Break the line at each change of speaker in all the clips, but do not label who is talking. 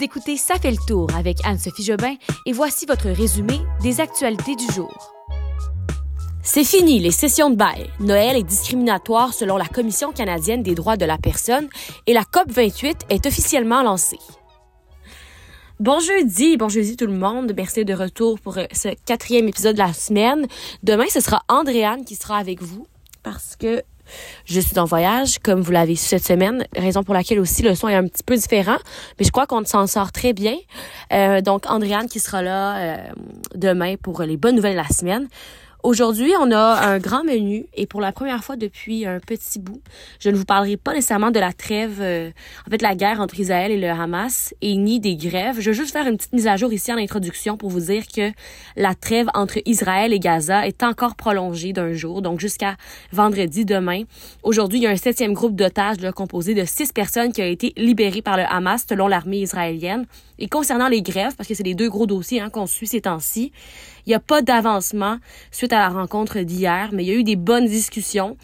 Vous écoutez Ça fait le tour avec Anne-Sophie Jobin et voici votre résumé des actualités du jour. C'est fini les sessions de bail. Noël est discriminatoire selon la Commission canadienne des droits de la personne et la COP 28 est officiellement lancée. Bon jeudi, bon jeudi tout le monde. Merci de retour pour euh, ce quatrième épisode de la semaine. Demain, ce sera Andréane qui sera avec vous parce que je suis en voyage, comme vous l'avez su cette semaine, raison pour laquelle aussi le son est un petit peu différent, mais je crois qu'on s'en sort très bien. Euh, donc, Andréane qui sera là euh, demain pour les bonnes nouvelles de la semaine. Aujourd'hui, on a un grand menu et pour la première fois depuis un petit bout, je ne vous parlerai pas nécessairement de la trêve, euh, en fait la guerre entre Israël et le Hamas et ni des grèves. Je veux juste faire une petite mise à jour ici en introduction pour vous dire que la trêve entre Israël et Gaza est encore prolongée d'un jour, donc jusqu'à vendredi demain. Aujourd'hui, il y a un septième groupe d'otages composé de six personnes qui ont été libérées par le Hamas selon l'armée israélienne. Et concernant les grèves, parce que c'est les deux gros dossiers hein, qu'on suit ces temps-ci, il n'y a pas d'avancement suite à la rencontre d'hier, mais il y a eu des bonnes discussions.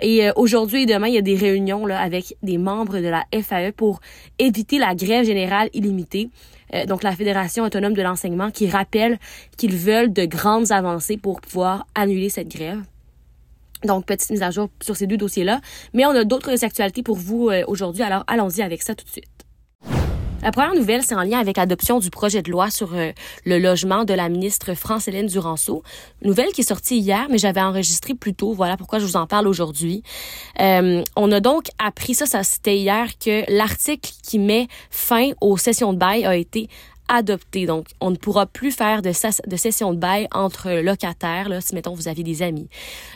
Et euh, aujourd'hui et demain, il y a des réunions avec des membres de la FAE pour éviter la grève générale illimitée. Euh, donc la Fédération autonome de l'enseignement qui rappelle qu'ils veulent de grandes avancées pour pouvoir annuler cette grève. Donc, petite mise à jour sur ces deux dossiers-là. Mais on a d'autres actualités pour vous euh, aujourd'hui, alors allons-y avec ça tout de suite. La première nouvelle, c'est en lien avec l'adoption du projet de loi sur euh, le logement de la ministre France-Hélène Duranceau. Nouvelle qui est sortie hier, mais j'avais enregistré plus tôt. Voilà pourquoi je vous en parle aujourd'hui. Euh, on a donc appris ça, ça c'était hier, que l'article qui met fin aux sessions de bail a été adopté. Donc, on ne pourra plus faire de, de session de bail entre locataires, là, si, mettons, vous avez des amis.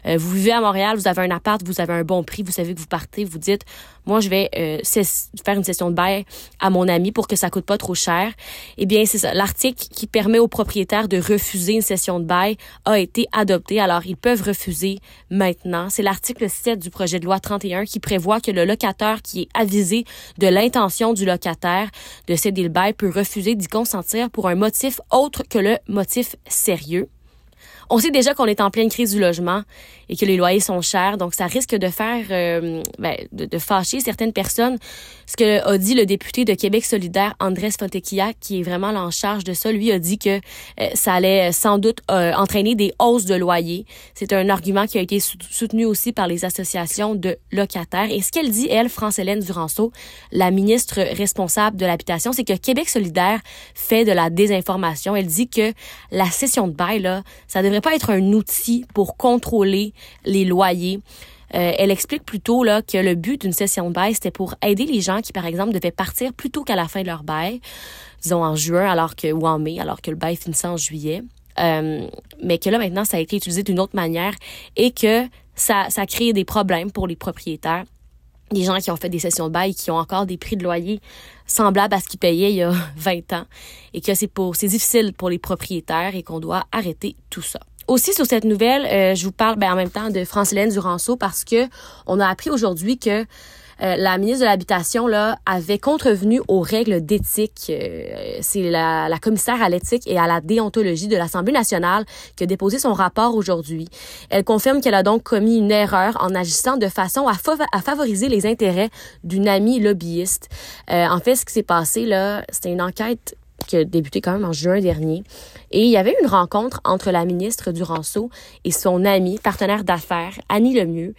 Euh, vous vivez à Montréal, vous avez un appart, vous avez un bon prix, vous savez que vous partez, vous dites, moi, je vais euh, faire une session de bail à mon ami pour que ça coûte pas trop cher. Eh bien, c'est ça. L'article qui permet aux propriétaires de refuser une session de bail a été adopté. Alors, ils peuvent refuser maintenant. C'est l'article 7 du projet de loi 31 qui prévoit que le locataire qui est avisé de l'intention du locataire de céder le bail peut refuser d'y consentir pour un motif autre que le motif sérieux. On sait déjà qu'on est en pleine crise du logement et que les loyers sont chers, donc ça risque de faire, euh, ben, de, fâcher certaines personnes. Ce que a dit le député de Québec solidaire, Andrés Fontecchia, qui est vraiment en charge de ça, lui a dit que euh, ça allait sans doute euh, entraîner des hausses de loyers. C'est un argument qui a été soutenu aussi par les associations de locataires. Et ce qu'elle dit, elle, France-Hélène Duranceau, la ministre responsable de l'habitation, c'est que Québec solidaire fait de la désinformation. Elle dit que la de bail, là, ça devrait pas être un outil pour contrôler les loyers. Euh, elle explique plutôt là que le but d'une session de bail c'était pour aider les gens qui par exemple devaient partir plus tôt qu'à la fin de leur bail, disons en juin alors que ou en mai alors que le bail finissait en juillet. Euh, mais que là maintenant ça a été utilisé d'une autre manière et que ça ça crée des problèmes pour les propriétaires des gens qui ont fait des sessions de bail qui ont encore des prix de loyer semblables à ce qu'ils payaient il y a 20 ans et que c'est pour c'est difficile pour les propriétaires et qu'on doit arrêter tout ça. Aussi sur cette nouvelle, euh, je vous parle ben, en même temps de France-Hélène Duranceau parce que on a appris aujourd'hui que euh, la ministre de l'Habitation là avait contrevenu aux règles d'éthique. Euh, c'est la, la, commissaire à l'éthique et à la déontologie de l'Assemblée nationale qui a déposé son rapport aujourd'hui. Elle confirme qu'elle a donc commis une erreur en agissant de façon à, favoriser les intérêts d'une amie lobbyiste. Euh, en fait, ce qui s'est passé là, c'était une enquête qui a débuté quand même en juin dernier. Et il y avait une rencontre entre la ministre Duranceau et son amie, partenaire d'affaires, Annie Lemieux.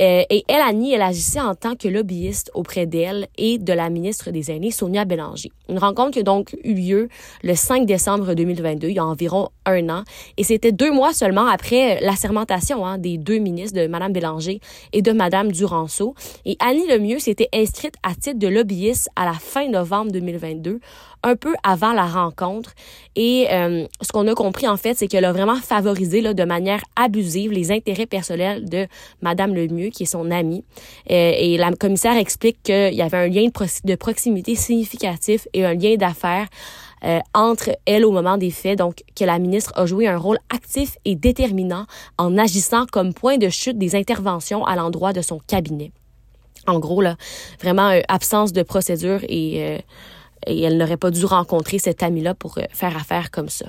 Euh, et elle, Annie, elle agissait en tant que lobbyiste auprès d'elle et de la ministre des Aînés, Sonia Bélanger. Une rencontre qui a donc eu lieu le 5 décembre 2022, il y a environ un an. Et c'était deux mois seulement après l'assermentation hein, des deux ministres, de Mme Bélanger et de Mme Duranceau. Et Annie Lemieux s'était inscrite à titre de lobbyiste à la fin novembre 2022, un peu avant la rencontre. Et euh, ce qu'on a compris, en fait, c'est qu'elle a vraiment favorisé là, de manière abusive les intérêts personnels de Madame Lemieux, qui est son amie. Euh, et la commissaire explique qu'il y avait un lien de, proximité significatif et un lien d'affaires euh, entre elle au moment des faits, donc que la ministre a joué un rôle actif et déterminant en agissant comme point de chute des interventions à l'endroit de son cabinet. En gros, là, vraiment absence de procédure et et elle n'aurait pas dû rencontrer cet ami-là pour euh, faire affaire comme ça.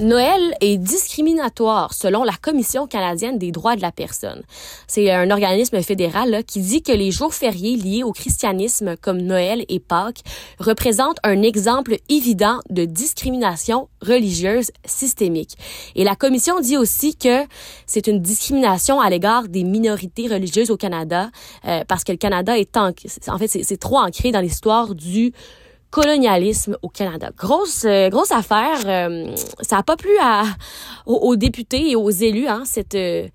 Noël est discriminatoire selon la Commission canadienne des droits de la personne. C'est un organisme fédéral qui dit que les jours fériés liés au christianisme comme Noël et Pâques représentent un exemple évident de discrimination religieuse systémique. Et la Commission dit aussi que c'est une discrimination à l'égard des minorités religieuses au Canada euh, parce que le Canada est en, en fait c'est trop ancré dans l'histoire du colonialisme au Canada. Grosse euh, grosse affaire. Euh, ça a pas plu à, aux, députés et aux élus hein, cette euh,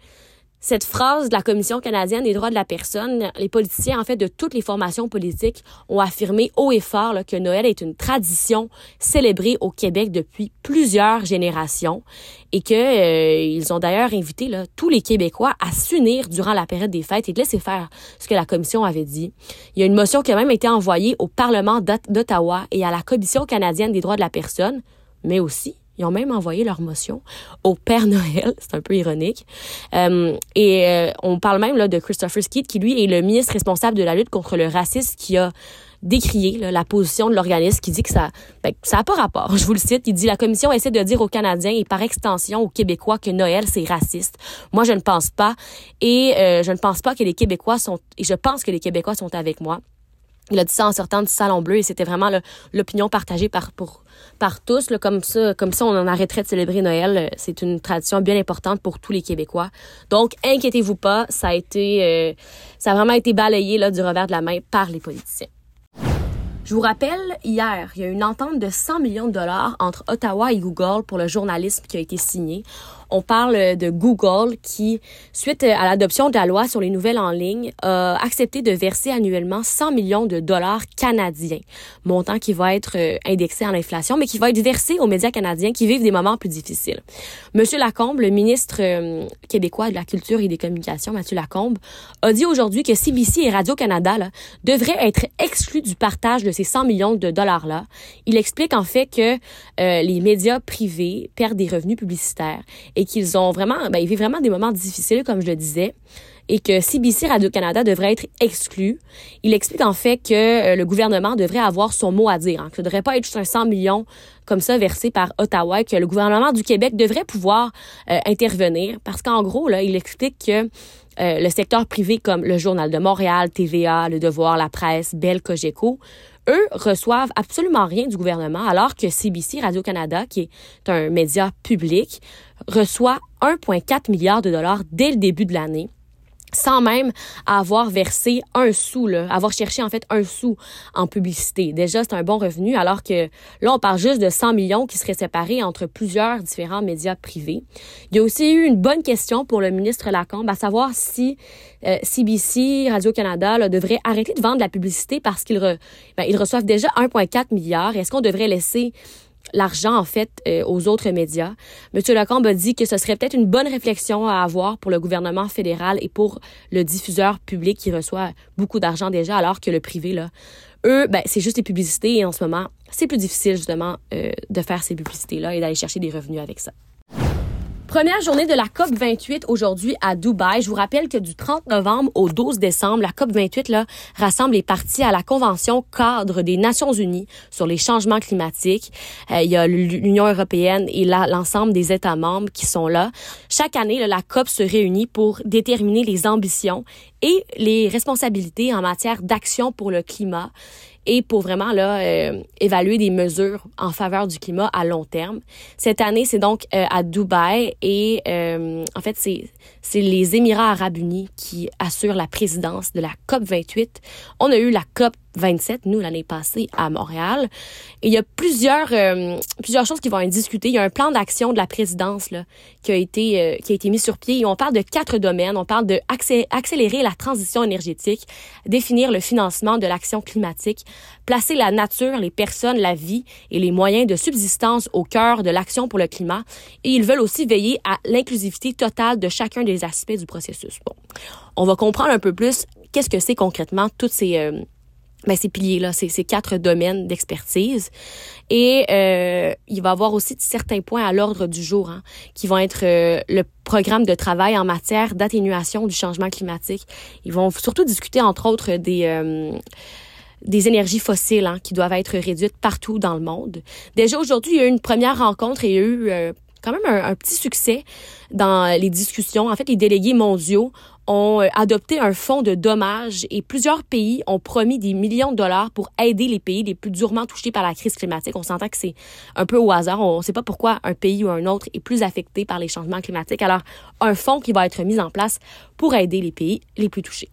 cette phrase de la Commission canadienne des droits de la personne, les politiciens, en fait, de toutes les formations politiques, ont affirmé haut et fort que Noël est une tradition célébrée au Québec depuis plusieurs générations et que euh, ont d'ailleurs invité tous les Québécois à s'unir durant la période des fêtes et de laisser faire ce que la Commission avait dit. Il y a une motion qui a même été envoyée au Parlement d'Ottawa et à la Commission canadienne des droits de la personne, mais aussi ils ont même envoyé leur motion au Père Noël. C'est un peu ironique. Euh, et euh, on parle même là, de Christopher Skeet, qui lui est le ministre responsable de la lutte contre le racisme, qui a décrié la position de l'organisme, qui dit que ça ben, ça n'a pas rapport. Je vous le cite. Il dit la commission essaie de dire aux Canadiens et par extension aux Québécois que Noël c'est raciste. Moi je ne pense pas et euh, je ne pense pas que les Québécois sont et je pense que les Québécois sont avec moi. Il a dit ça en sortant du salon bleu et c'était vraiment l'opinion partagée par pour par tous comme ça comme ça on en arrêterait de célébrer Noël. C'est une tradition bien importante pour tous les Québécois. Donc inquiétez-vous pas ça a été euh, ça a vraiment été balayé là du revers de la main par les politiciens je vous rappelle, hier, il y a une entente de 100 millions de dollars entre Ottawa et Google pour le journalisme qui a été signé. On parle de Google qui, suite à l'adoption de la loi sur les nouvelles en ligne, a accepté de verser annuellement 100 millions de dollars canadiens, montant qui va être euh, indexé à l'inflation, mais qui va être versé aux médias canadiens qui vivent des moments plus difficiles. Monsieur Lacombe, le ministre euh, québécois de la Culture et des Communications, Mathieu Lacombe, a dit aujourd'hui que CBC et Radio-Canada devraient être exclus du partage ces 100 millions de dollars-là. Il explique en fait que euh, les médias privés perdent des revenus publicitaires et qu'ils ont vraiment, ben, ils vivent vraiment des moments difficiles, comme je le disais, et que CBC Radio-Canada devrait être exclu. Il explique en fait que euh, le gouvernement devrait avoir son mot à dire, hein, que ce ne devrait pas être juste un 100 millions comme ça versé par Ottawa, que le gouvernement du Québec devrait pouvoir euh, intervenir, parce qu'en gros, là, il explique que le secteur privé comme le Journal de Montréal, TVA, Le Devoir, La Presse, Bell, Cogeco, eux reçoivent absolument rien du gouvernement, alors que CBC Radio-Canada, qui est un média public, reçoit 1,4 milliard de dollars dès le début de l'année sans même avoir versé un sou, là, avoir cherché en fait un sou en publicité. Déjà, c'est un bon revenu, alors que là, on parle juste de 100 millions qui seraient séparés entre plusieurs différents médias privés. Il y a aussi eu une bonne question pour le ministre Lacombe, à savoir si CBC, euh, Radio-Canada devrait arrêter de vendre la publicité parce qu'ils ben, ils reçoivent déjà 1,4 milliard. Est-ce qu'on devrait laisser l'argent, en fait, euh, aux autres médias. Monsieur Lacombe a dit que ce serait peut-être une bonne réflexion à avoir pour le gouvernement fédéral et pour le diffuseur public qui reçoit beaucoup d'argent déjà, alors que le privé, là, eux, ben, c'est juste des publicités et en ce moment, c'est plus difficile, justement, euh, de faire ces publicités-là et d'aller chercher des revenus avec ça. Première journée de la COP 28 aujourd'hui à Dubaï. Je vous rappelle que du 30 novembre au 12 décembre, la COP 28 là, rassemble les parties à la Convention cadre des Nations Unies sur les changements climatiques. Euh, il y a l'Union européenne et l'ensemble des États membres qui sont là. Chaque année, la COP se réunit pour déterminer les ambitions et les responsabilités en matière d'action pour le climat et pour vraiment là euh, évaluer des mesures en faveur du climat à long terme. Cette année, c'est donc euh, à Dubaï et euh, en fait, c'est c'est les Émirats arabes unis qui assurent la présidence de la COP 28. On a eu la COP 27, nous, l'année passée, à Montréal. Et il y a plusieurs, euh, plusieurs choses qui vont être discutées. Il y a un plan d'action de la présidence là, qui, a été, euh, qui a été mis sur pied. Et on parle de quatre domaines. On parle de accélérer la transition énergétique, définir le financement de l'action climatique, placer la nature, les personnes, la vie et les moyens de subsistance au cœur de l'action pour le climat. Et ils veulent aussi veiller à l'inclusivité totale de chacun des aspects du processus. Bon, on va comprendre un peu plus qu'est-ce que c'est concrètement toutes ces... Euh, ben, ces piliers-là, ces, ces quatre domaines d'expertise. Et euh, il va y avoir aussi certains points à l'ordre du jour hein, qui vont être euh, le programme de travail en matière d'atténuation du changement climatique. Ils vont surtout discuter, entre autres, des... Euh, des énergies fossiles hein, qui doivent être réduites partout dans le monde. Déjà aujourd'hui, il y a eu une première rencontre et il y a eu quand même un, petit succès dans les discussions. En fait, les délégués mondiaux ont euh, adopté un fonds de dommages et plusieurs pays ont promis des millions de dollars pour aider les pays les plus durement touchés par la crise climatique. On s'entend que c'est un peu au hasard. On ne sait pas pourquoi un pays ou un autre est plus affecté par les changements climatiques. Alors, un fonds qui va être mis en place pour aider les pays les plus touchés.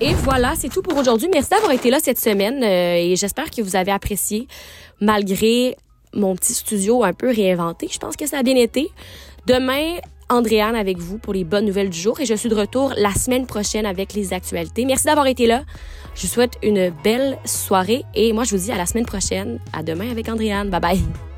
Et voilà, c'est tout pour aujourd'hui. Merci d'avoir été là cette semaine euh, et j'espère que vous avez apprécié malgré mon petit studio un peu réinventé. Je pense que ça a bien été. Demain, Andréane avec vous pour les bonnes nouvelles du jour et je suis de retour la semaine prochaine avec les actualités. Merci d'avoir été là. Je vous souhaite une belle soirée et moi je vous dis à la semaine prochaine. À demain avec Andréane. Bye bye.